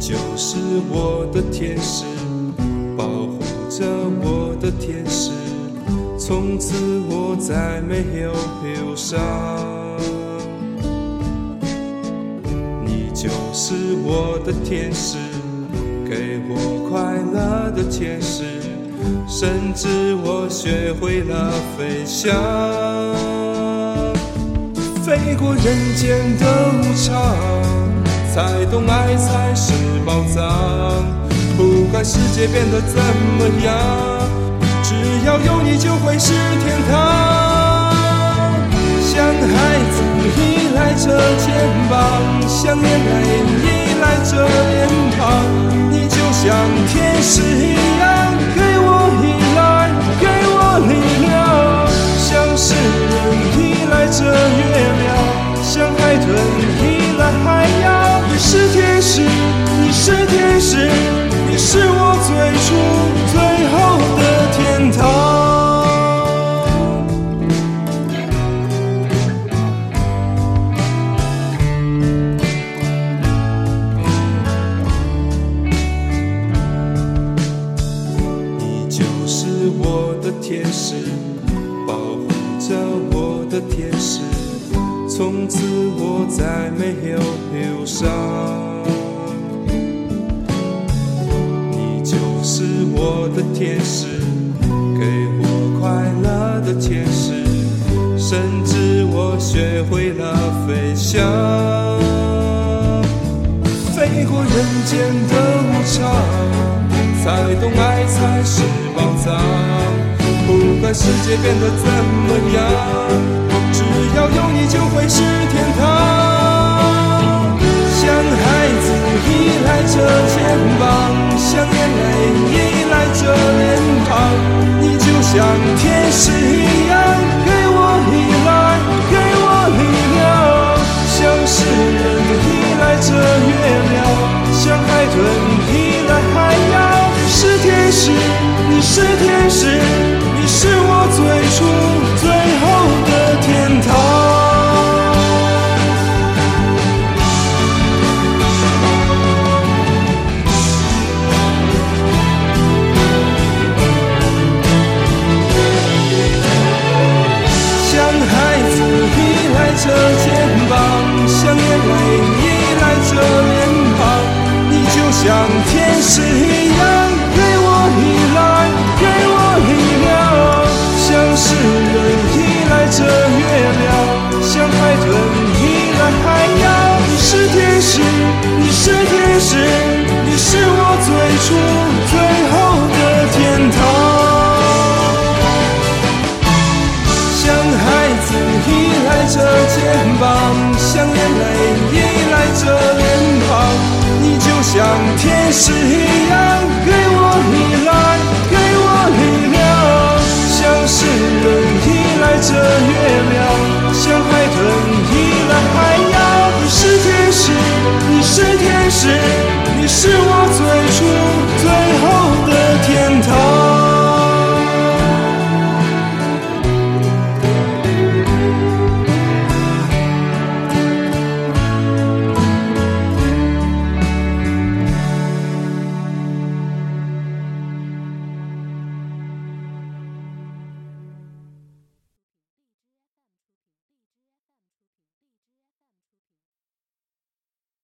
就是我的天使，保护着我的天使，从此我再没有忧伤。你就是我的天使，给我快乐的天使，甚至我学会了飞翔，飞过人间的无常。才懂爱才是宝藏，不管世界变得怎么样，只要有你就会是天堂。像孩子依赖着肩膀，像眼泪依赖着脸庞，你就像天使一样，我的天使，保护着我的天使。从此我再没有忧伤，你就是我的天使，给我快乐的天使，甚至我学会了飞翔，飞过人间的无常，才懂爱才是宝藏，不管世界变得怎么样。只要有你，就会是天堂。像孩子依赖着肩膀，像眼泪依赖着脸庞，你就像天使是一样，给我依赖，给我力量，像诗人依赖着月亮，像海豚依赖海洋。你是天使，你是天使，你是我最初。像天使一样，